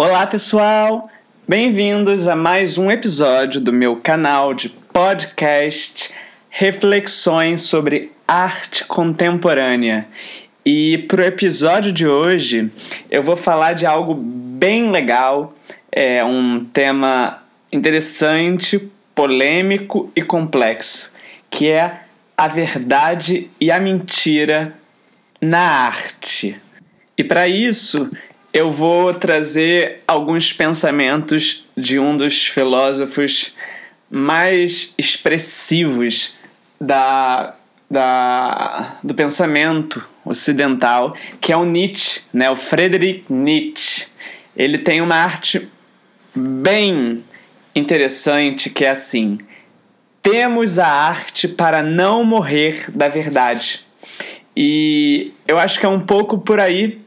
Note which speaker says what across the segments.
Speaker 1: Olá, pessoal! Bem-vindos a mais um episódio do meu canal de podcast Reflexões sobre Arte Contemporânea. E para o episódio de hoje eu vou falar de algo bem legal, é um tema interessante, polêmico e complexo, que é a verdade e a mentira na arte. E para isso eu vou trazer alguns pensamentos de um dos filósofos mais expressivos da, da, do pensamento ocidental, que é o Nietzsche, né? o Friedrich Nietzsche. Ele tem uma arte bem interessante que é assim: temos a arte para não morrer da verdade. E eu acho que é um pouco por aí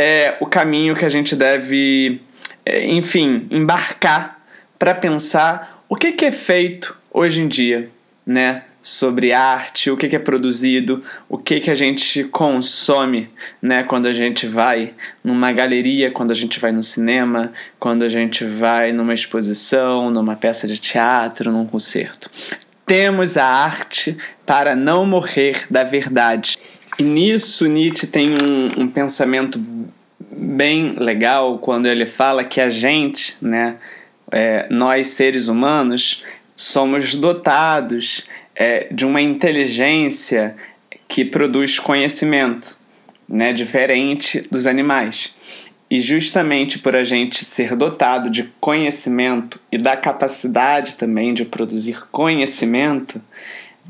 Speaker 1: é o caminho que a gente deve, é, enfim, embarcar para pensar o que, que é feito hoje em dia, né? Sobre arte, o que, que é produzido, o que, que a gente consome, né? Quando a gente vai numa galeria, quando a gente vai no cinema, quando a gente vai numa exposição, numa peça de teatro, num concerto. Temos a arte para não morrer da verdade. E nisso Nietzsche tem um, um pensamento bem legal quando ele fala que a gente, né, é, nós seres humanos, somos dotados é, de uma inteligência que produz conhecimento, né, diferente dos animais. E justamente por a gente ser dotado de conhecimento e da capacidade também de produzir conhecimento,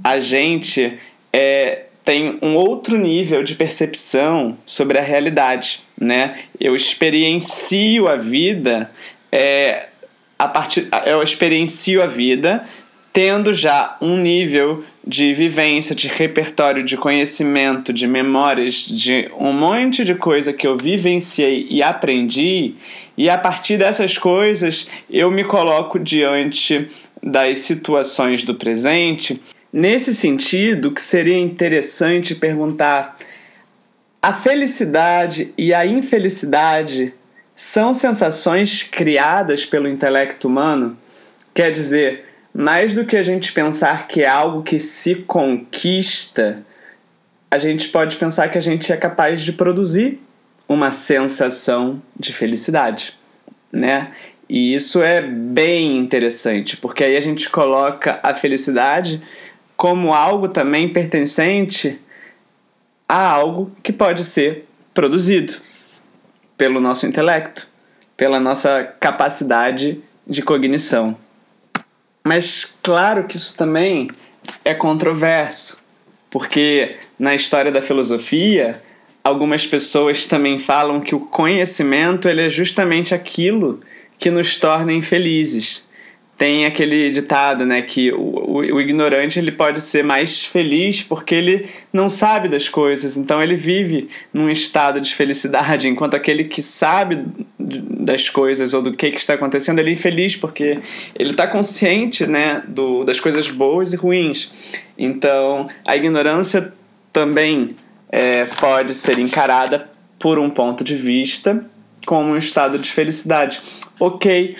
Speaker 1: a gente é, tem um outro nível de percepção sobre a realidade, né? Eu experiencio a vida é, a partir, eu experiencio a vida tendo já um nível de vivência, de repertório, de conhecimento, de memórias, de um monte de coisa que eu vivenciei e aprendi, e a partir dessas coisas eu me coloco diante das situações do presente Nesse sentido, que seria interessante perguntar: a felicidade e a infelicidade são sensações criadas pelo intelecto humano? Quer dizer, mais do que a gente pensar que é algo que se conquista, a gente pode pensar que a gente é capaz de produzir uma sensação de felicidade, né? E isso é bem interessante, porque aí a gente coloca a felicidade como algo também pertencente a algo que pode ser produzido pelo nosso intelecto, pela nossa capacidade de cognição. Mas claro que isso também é controverso, porque na história da filosofia, algumas pessoas também falam que o conhecimento ele é justamente aquilo que nos torna infelizes tem aquele ditado, né, que o, o, o, ignorante ele pode ser mais feliz porque ele não sabe das coisas, então ele vive num estado de felicidade, enquanto aquele que sabe das coisas ou do que, que está acontecendo, ele é infeliz porque ele está consciente, né, do, das coisas boas e ruins. Então, a ignorância também é, pode ser encarada por um ponto de vista como um estado de felicidade. Ok,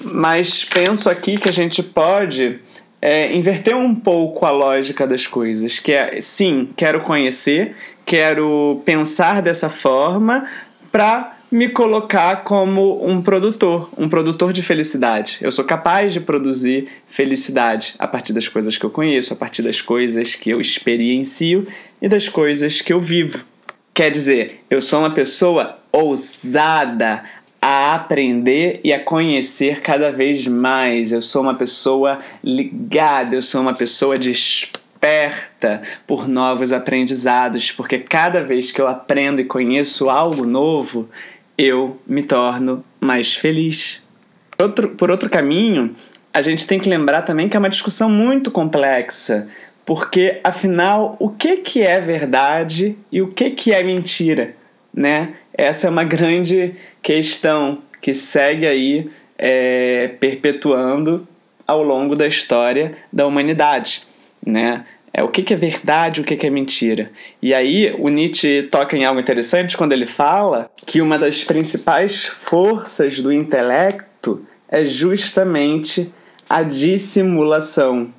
Speaker 1: mas penso aqui que a gente pode é, inverter um pouco a lógica das coisas, que é sim, quero conhecer, quero pensar dessa forma para me colocar como um produtor, um produtor de felicidade. Eu sou capaz de produzir felicidade a partir das coisas que eu conheço, a partir das coisas que eu experiencio e das coisas que eu vivo. Quer dizer, eu sou uma pessoa ousada, a aprender e a conhecer cada vez mais. Eu sou uma pessoa ligada, eu sou uma pessoa desperta por novos aprendizados, porque cada vez que eu aprendo e conheço algo novo, eu me torno mais feliz. Outro, por outro caminho, a gente tem que lembrar também que é uma discussão muito complexa, porque afinal, o que, que é verdade e o que, que é mentira? Né? Essa é uma grande questão que segue aí é, perpetuando ao longo da história da humanidade. Né? É, o que, que é verdade, o que, que é mentira. E aí o Nietzsche toca em algo interessante quando ele fala que uma das principais forças do intelecto é justamente a dissimulação.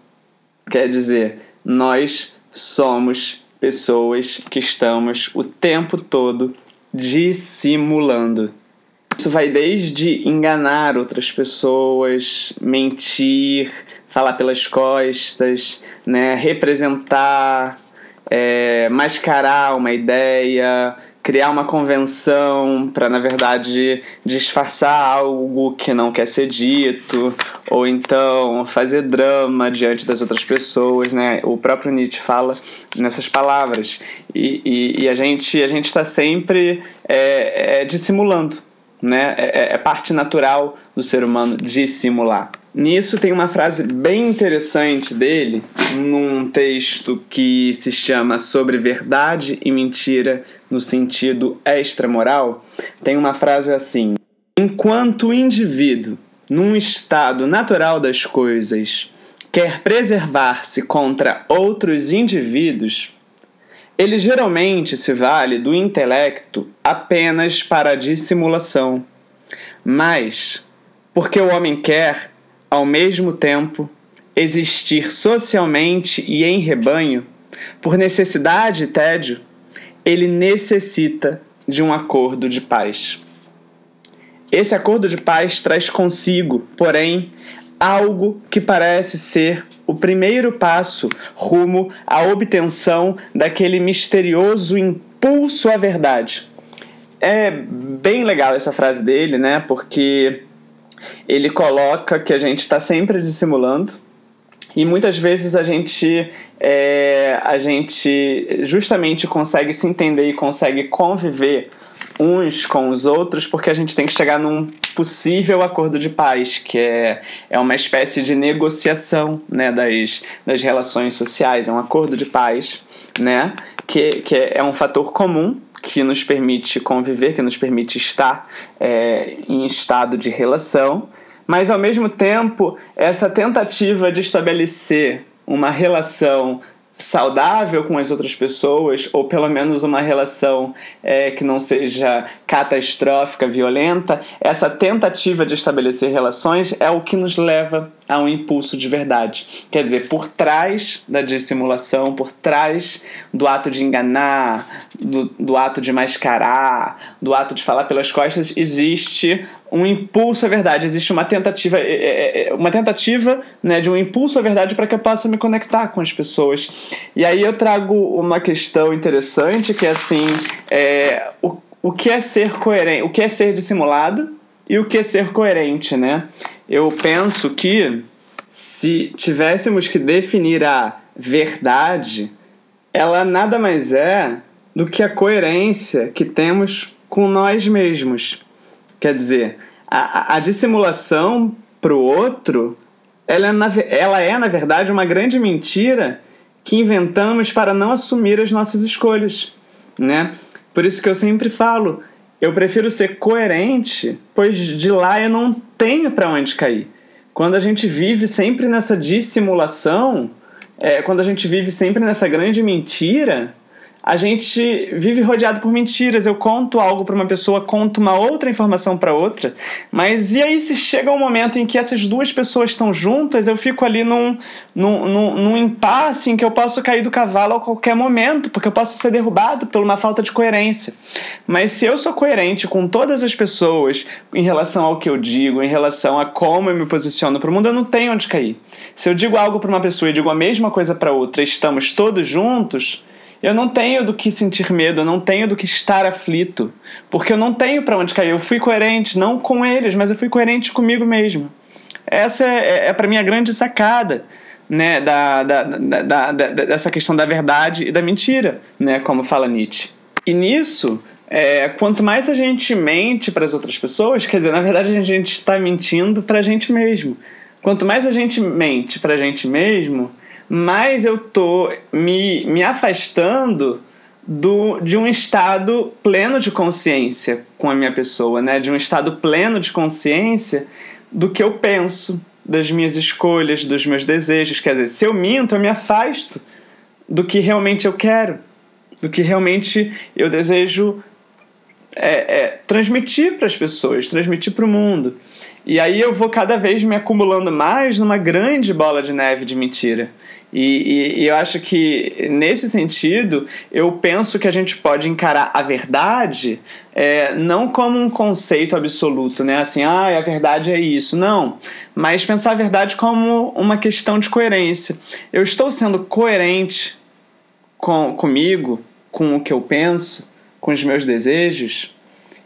Speaker 1: Quer dizer, nós somos pessoas que estamos o tempo todo dissimulando. Isso vai desde enganar outras pessoas, mentir, falar pelas costas, né, representar, é, mascarar uma ideia, criar uma convenção para, na verdade, disfarçar algo que não quer ser dito, ou então fazer drama diante das outras pessoas, né? O próprio Nietzsche fala nessas palavras. E, e, e a gente a gente está sempre é, é, dissimulando, né? É, é, parte natural do ser humano dissimular. Nisso tem uma frase bem interessante dele, num texto que se chama Sobre Verdade e Mentira no sentido extramoral. Tem uma frase assim: Enquanto o indivíduo, num estado natural das coisas, quer preservar-se contra outros indivíduos, ele geralmente se vale do intelecto apenas para dissimulação. Mas, porque o homem quer, ao mesmo tempo, existir socialmente e em rebanho, por necessidade e tédio, ele necessita de um acordo de paz. Esse acordo de paz traz consigo, porém, algo que parece ser o primeiro passo rumo à obtenção daquele misterioso impulso à verdade. É bem legal essa frase dele, né? Porque ele coloca que a gente está sempre dissimulando e muitas vezes a gente é, a gente justamente consegue se entender e consegue conviver uns com os outros porque a gente tem que chegar num possível acordo de paz, que é, é uma espécie de negociação né, das, das relações sociais, é um acordo de paz, né, que, que é um fator comum que nos permite conviver, que nos permite estar é, em estado de relação, mas ao mesmo tempo, essa tentativa de estabelecer uma relação saudável com as outras pessoas, ou pelo menos uma relação é, que não seja catastrófica, violenta, essa tentativa de estabelecer relações é o que nos leva a um impulso de verdade. Quer dizer, por trás da dissimulação, por trás do ato de enganar, do, do ato de mascarar, do ato de falar pelas costas, existe um impulso à verdade, existe uma tentativa, é, é, é, uma tentativa né, de um impulso à verdade para que eu possa me conectar com as pessoas. E aí eu trago uma questão interessante que é assim, é, o, o que é ser coerente, o que é ser dissimulado e o que é ser coerente, né? Eu penso que se tivéssemos que definir a verdade, ela nada mais é do que a coerência que temos com nós mesmos. Quer dizer, a, a dissimulação para o outro, ela é, na, ela é, na verdade, uma grande mentira que inventamos para não assumir as nossas escolhas, né? Por isso que eu sempre falo, eu prefiro ser coerente, pois de lá eu não tenho para onde cair. Quando a gente vive sempre nessa dissimulação, é, quando a gente vive sempre nessa grande mentira, a gente vive rodeado por mentiras. Eu conto algo para uma pessoa, conto uma outra informação para outra, mas e aí se chega um momento em que essas duas pessoas estão juntas, eu fico ali num, num, num, num impasse em que eu posso cair do cavalo a qualquer momento, porque eu posso ser derrubado por uma falta de coerência. Mas se eu sou coerente com todas as pessoas em relação ao que eu digo, em relação a como eu me posiciono para o mundo, eu não tenho onde cair. Se eu digo algo para uma pessoa e digo a mesma coisa para outra, estamos todos juntos eu não tenho do que sentir medo, eu não tenho do que estar aflito, porque eu não tenho para onde cair. Eu fui coerente, não com eles, mas eu fui coerente comigo mesmo. Essa é, é, é para mim a grande sacada né, da, da, da, dessa questão da verdade e da mentira, né, como fala Nietzsche. E nisso, é, quanto mais a gente mente para as outras pessoas, quer dizer, na verdade a gente está mentindo para a gente mesmo. Quanto mais a gente mente para a gente mesmo, mais eu tô me, me afastando do, de um estado pleno de consciência com a minha pessoa, né? De um estado pleno de consciência do que eu penso, das minhas escolhas, dos meus desejos. Quer dizer, se eu minto, eu me afasto do que realmente eu quero, do que realmente eu desejo é, é, transmitir para as pessoas, transmitir para o mundo. E aí eu vou cada vez me acumulando mais numa grande bola de neve de mentira. E, e, e, eu acho que, nesse sentido, eu penso que a gente pode encarar a verdade é, não como um conceito absoluto, né? Assim, ah, a verdade é isso. Não. Mas pensar a verdade como uma questão de coerência. Eu estou sendo coerente com, comigo, com o que eu penso, com os meus desejos.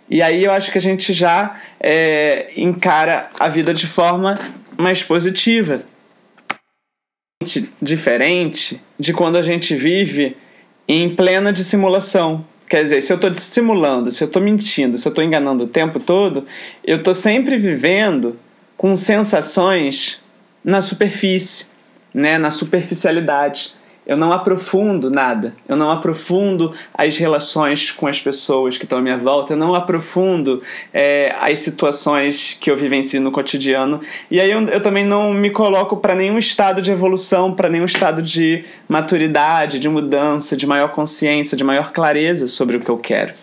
Speaker 1: E aí eu acho que a gente já é, encara a vida de forma mais positiva diferente de quando a gente vive em plena dissimulação. Quer dizer, se eu estou dissimulando, se eu estou mentindo, se eu estou enganando o tempo todo, eu estou sempre vivendo com sensações na superfície, né, na superficialidade eu não aprofundo nada, eu não aprofundo as relações com as pessoas que estão à minha volta, eu não aprofundo é, as situações que eu vivencio no cotidiano. E aí eu, eu também não me coloco para nenhum estado de evolução, para nenhum estado de maturidade, de mudança, de maior consciência, de maior clareza sobre o que eu quero.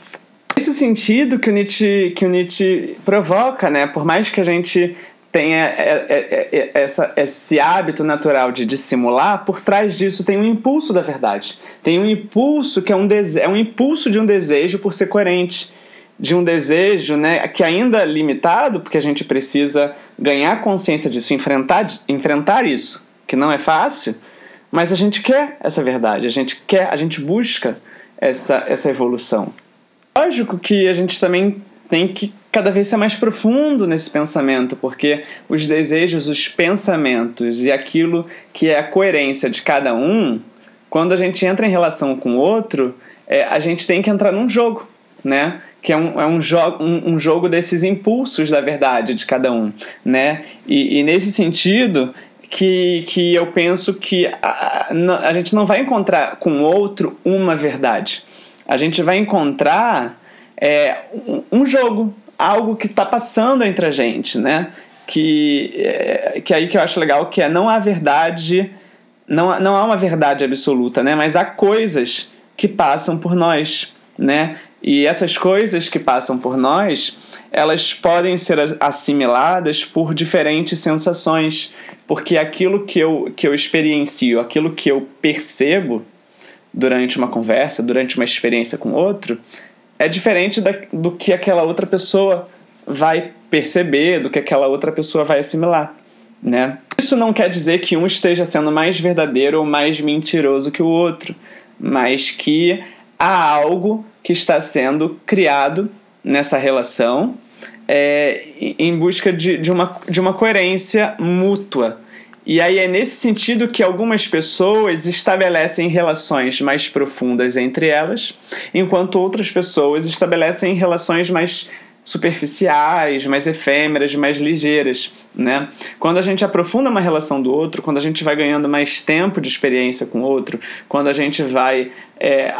Speaker 1: Nesse sentido que o Nietzsche, que o Nietzsche provoca, né? por mais que a gente tem é, é, é, essa, esse hábito natural de dissimular, por trás disso tem um impulso da verdade. Tem um impulso que é um, dese é um impulso de um desejo por ser coerente. De um desejo né, que ainda é limitado, porque a gente precisa ganhar consciência disso, enfrentar, enfrentar isso, que não é fácil, mas a gente quer essa verdade, a gente quer, a gente busca essa, essa evolução. Lógico que a gente também tem que cada vez ser mais profundo nesse pensamento, porque os desejos, os pensamentos e aquilo que é a coerência de cada um, quando a gente entra em relação com o outro, é, a gente tem que entrar num jogo, né? Que é um, é um, jo um, um jogo desses impulsos da verdade de cada um, né? E, e nesse sentido, que, que eu penso que a, a, gente não vai encontrar com o outro uma verdade. A gente vai encontrar é, um, jogo, algo que está passando entre a gente, né? Que, é, que aí que eu acho legal, que é não há verdade, não, não há uma verdade absoluta, né? Mas há coisas que passam por nós, né? E essas coisas que passam por nós, elas podem ser assimiladas por diferentes sensações, porque aquilo que eu, que eu experiencio, aquilo que eu percebo durante uma conversa, durante uma experiência com outro, é diferente da, do que aquela outra pessoa vai perceber, do que aquela outra pessoa vai assimilar, né? Isso não quer dizer que um esteja sendo mais verdadeiro ou mais mentiroso que o outro, mas que há algo que está sendo criado nessa relação é, em busca de, de, uma, de uma coerência mútua e aí é nesse sentido que algumas pessoas estabelecem relações mais profundas entre elas, enquanto outras pessoas estabelecem relações mais superficiais, mais efêmeras, mais ligeiras, né? Quando a gente aprofunda uma relação do outro, quando a gente vai ganhando mais tempo de experiência com o outro, quando a gente vai é,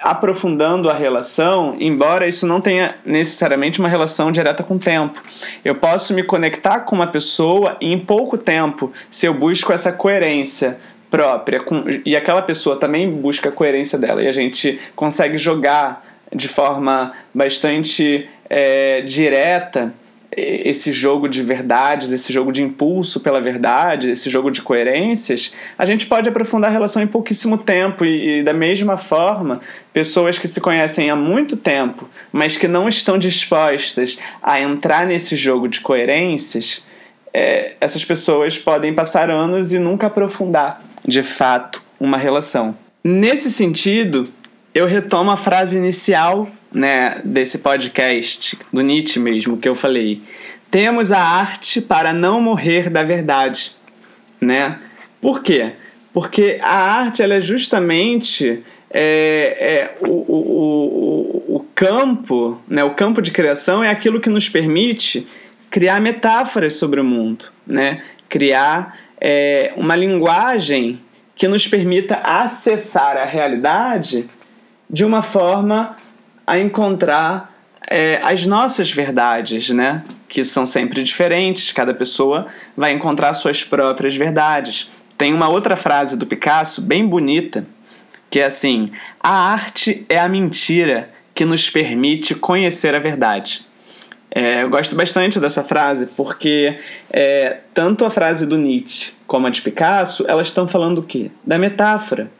Speaker 1: aprofundando a relação, embora isso não tenha necessariamente uma relação direta com o tempo, eu posso me conectar com uma pessoa em pouco tempo se eu busco essa coerência própria com, e aquela pessoa também busca a coerência dela e a gente consegue jogar de forma bastante é, direta esse jogo de verdades, esse jogo de impulso pela verdade, esse jogo de coerências, a gente pode aprofundar a relação em pouquíssimo tempo e, e, da mesma forma, pessoas que se conhecem há muito tempo, mas que não estão dispostas a entrar nesse jogo de coerências, é, essas pessoas podem passar anos e nunca aprofundar de fato uma relação. Nesse sentido, eu retomo a frase inicial né, desse podcast, do Nietzsche mesmo, que eu falei. Temos a arte para não morrer da verdade, né? Por quê? Porque a arte ela é justamente é, é, o, o, o, o campo, né, o campo de criação é aquilo que nos permite criar metáforas sobre o mundo, né? criar é, uma linguagem que nos permita acessar a realidade de uma forma a encontrar é, as nossas verdades, né? Que são sempre diferentes, cada pessoa vai encontrar suas próprias verdades. Tem uma outra frase do Picasso, bem bonita, que é assim: a arte é a mentira que nos permite conhecer a verdade. É, eu gosto bastante dessa frase porque é, tanto a frase do Nietzsche como a de Picasso, elas estão falando o quê? Da metáfora.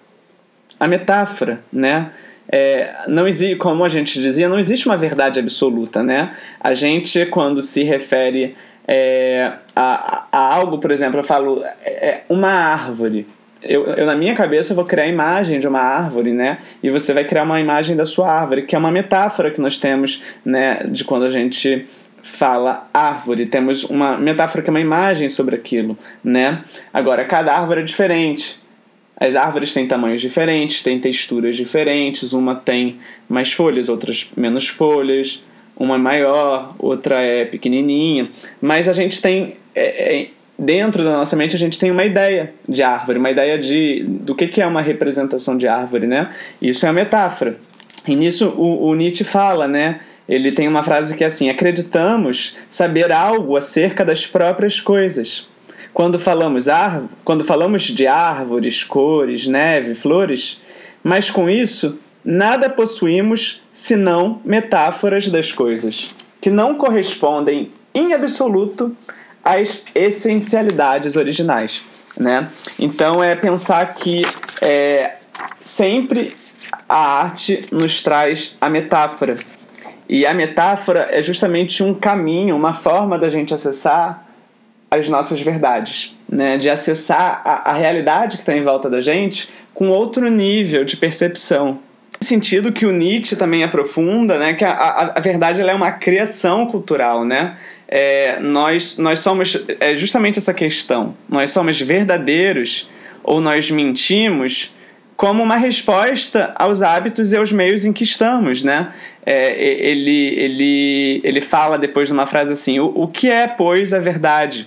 Speaker 1: A metáfora, né? É, não existe, como a gente dizia, não existe uma verdade absoluta, né? A gente, quando se refere é, a, a, algo, por exemplo, eu falo é, uma árvore eu, eu, na minha cabeça vou criar a imagem de uma árvore, né? E você vai criar uma imagem da sua árvore, que é uma metáfora que nós temos, né? De quando a gente fala árvore, temos uma metáfora que é uma imagem sobre aquilo, né? Agora, cada árvore é diferente. As árvores têm tamanhos diferentes, têm texturas diferentes, uma tem mais folhas, outras menos folhas, uma é maior, outra é pequenininha, mas a gente tem é, é, dentro da nossa mente a gente tem uma ideia de árvore, uma ideia de do que, que é uma representação de árvore, né? Isso é a metáfora. E nisso o, o Nietzsche fala, né? Ele tem uma frase que é assim: acreditamos saber algo acerca das próprias coisas. Quando falamos, ar, quando falamos de árvores, cores, neve, flores, mas com isso nada possuímos senão metáforas das coisas, que não correspondem em absoluto as essencialidades originais, né? Então é pensar que é, sempre a arte nos traz a metáfora e a metáfora é justamente um caminho, uma forma da gente acessar as nossas verdades, né? De acessar a, a realidade que está em volta da gente com outro nível de percepção, sentido que o Nietzsche também aprofunda, né, que a, a, a verdade é uma criação cultural, né? é, nós, nós somos é justamente essa questão. Nós somos verdadeiros ou nós mentimos como uma resposta aos hábitos e aos meios em que estamos, né? É, ele, ele, ele fala depois de uma frase assim: o, o que é, pois, a verdade?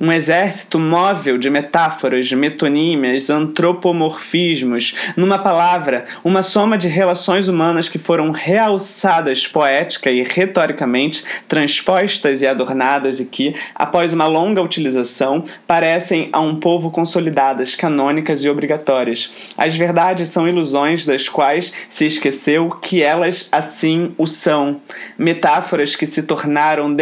Speaker 1: um exército móvel de metáforas, metonímias, antropomorfismos, numa palavra, uma soma de relações humanas que foram realçadas poética e retoricamente, transpostas e adornadas e que, após uma longa utilização, parecem a um povo consolidadas, canônicas e obrigatórias. As verdades são ilusões das quais se esqueceu que elas assim o são. Metáforas que se tornaram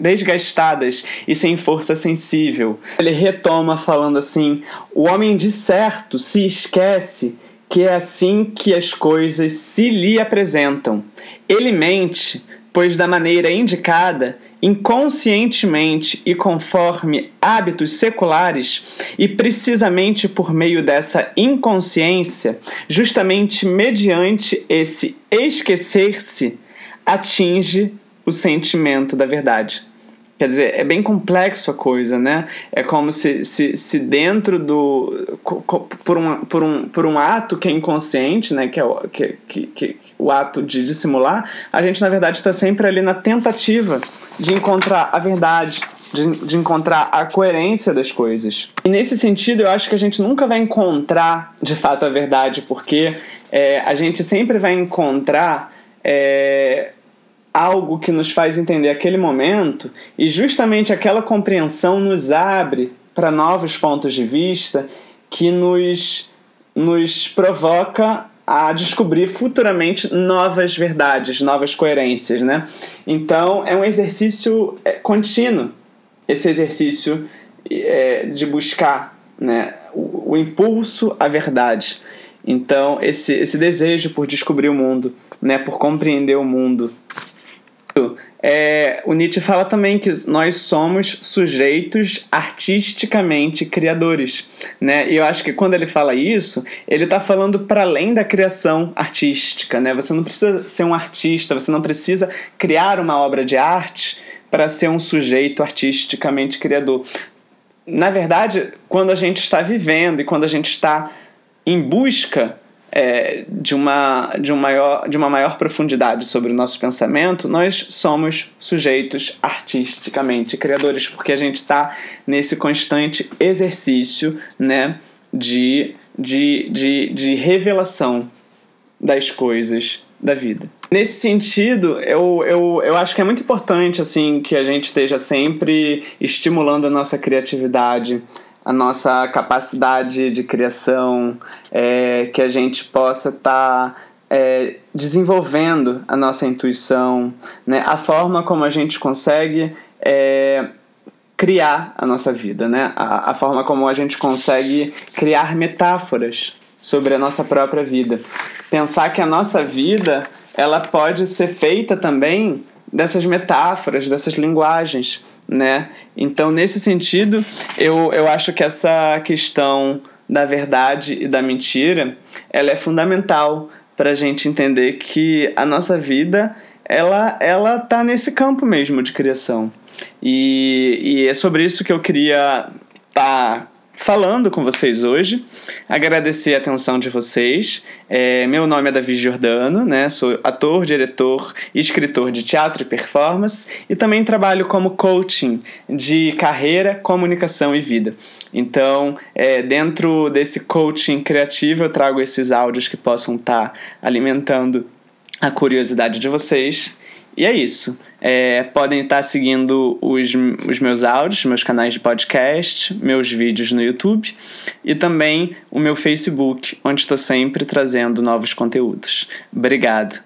Speaker 1: desgastadas e sem força sensível sensível. Ele retoma falando assim: o homem de certo se esquece que é assim que as coisas se lhe apresentam. Ele mente, pois da maneira indicada, inconscientemente e conforme hábitos seculares, e precisamente por meio dessa inconsciência, justamente mediante esse esquecer-se, atinge o sentimento da verdade. Quer dizer, é bem complexo a coisa, né? É como se, se, se dentro do. Por um, por, um, por um ato que é inconsciente, né? Que é o, que, que, que, o ato de dissimular, a gente na verdade está sempre ali na tentativa de encontrar a verdade, de, de, encontrar a coerência das coisas. E nesse sentido, eu acho que a gente nunca vai encontrar de fato a verdade, porque é, a gente sempre vai encontrar. É, algo que nos faz entender aquele momento e justamente aquela compreensão nos abre para novos pontos de vista que nos, nos provoca a descobrir futuramente novas verdades, novas coerências, né? Então é um exercício é, contínuo, esse exercício é, de buscar, né, o, o impulso à verdade. Então esse, esse desejo por descobrir o mundo, né, por compreender o mundo, é, o Nietzsche fala também que nós somos sujeitos artisticamente criadores, né? E eu acho que quando ele fala isso, ele está falando para além da criação artística, né? Você não precisa ser um artista, você não precisa criar uma obra de arte para ser um sujeito artisticamente criador. Na verdade, quando a gente está vivendo e quando a gente está em busca é, de, uma, de, um maior, de uma maior profundidade sobre o nosso pensamento, nós somos sujeitos artisticamente criadores, porque a gente está nesse constante exercício né, de, de, de, de revelação das coisas da vida. Nesse sentido, eu, eu, eu acho que é muito importante assim que a gente esteja sempre estimulando a nossa criatividade, a nossa capacidade de criação, é, que a gente possa estar tá, é, desenvolvendo a nossa intuição, né? a forma como a gente consegue é, criar a nossa vida, né? a, a forma como a gente consegue criar metáforas sobre a nossa própria vida. Pensar que a nossa vida ela pode ser feita também dessas metáforas, dessas linguagens né? Então, nesse sentido, eu, eu acho que essa questão da verdade e da mentira, ela é fundamental para a gente entender que a nossa vida, ela, ela tá nesse campo mesmo de criação. E, e é sobre isso que eu queria estar tá falando com vocês hoje. Agradecer a atenção de vocês. É, meu nome é Davi Giordano, né? sou ator, diretor e escritor de teatro e performance e também trabalho como coaching de carreira, comunicação e vida. Então, é, dentro desse coaching criativo, eu trago esses áudios que possam estar tá alimentando a curiosidade de vocês e é isso. É, podem estar seguindo os, os meus áudios, meus canais de podcast, meus vídeos no YouTube e também o meu Facebook, onde estou sempre trazendo novos conteúdos. Obrigado.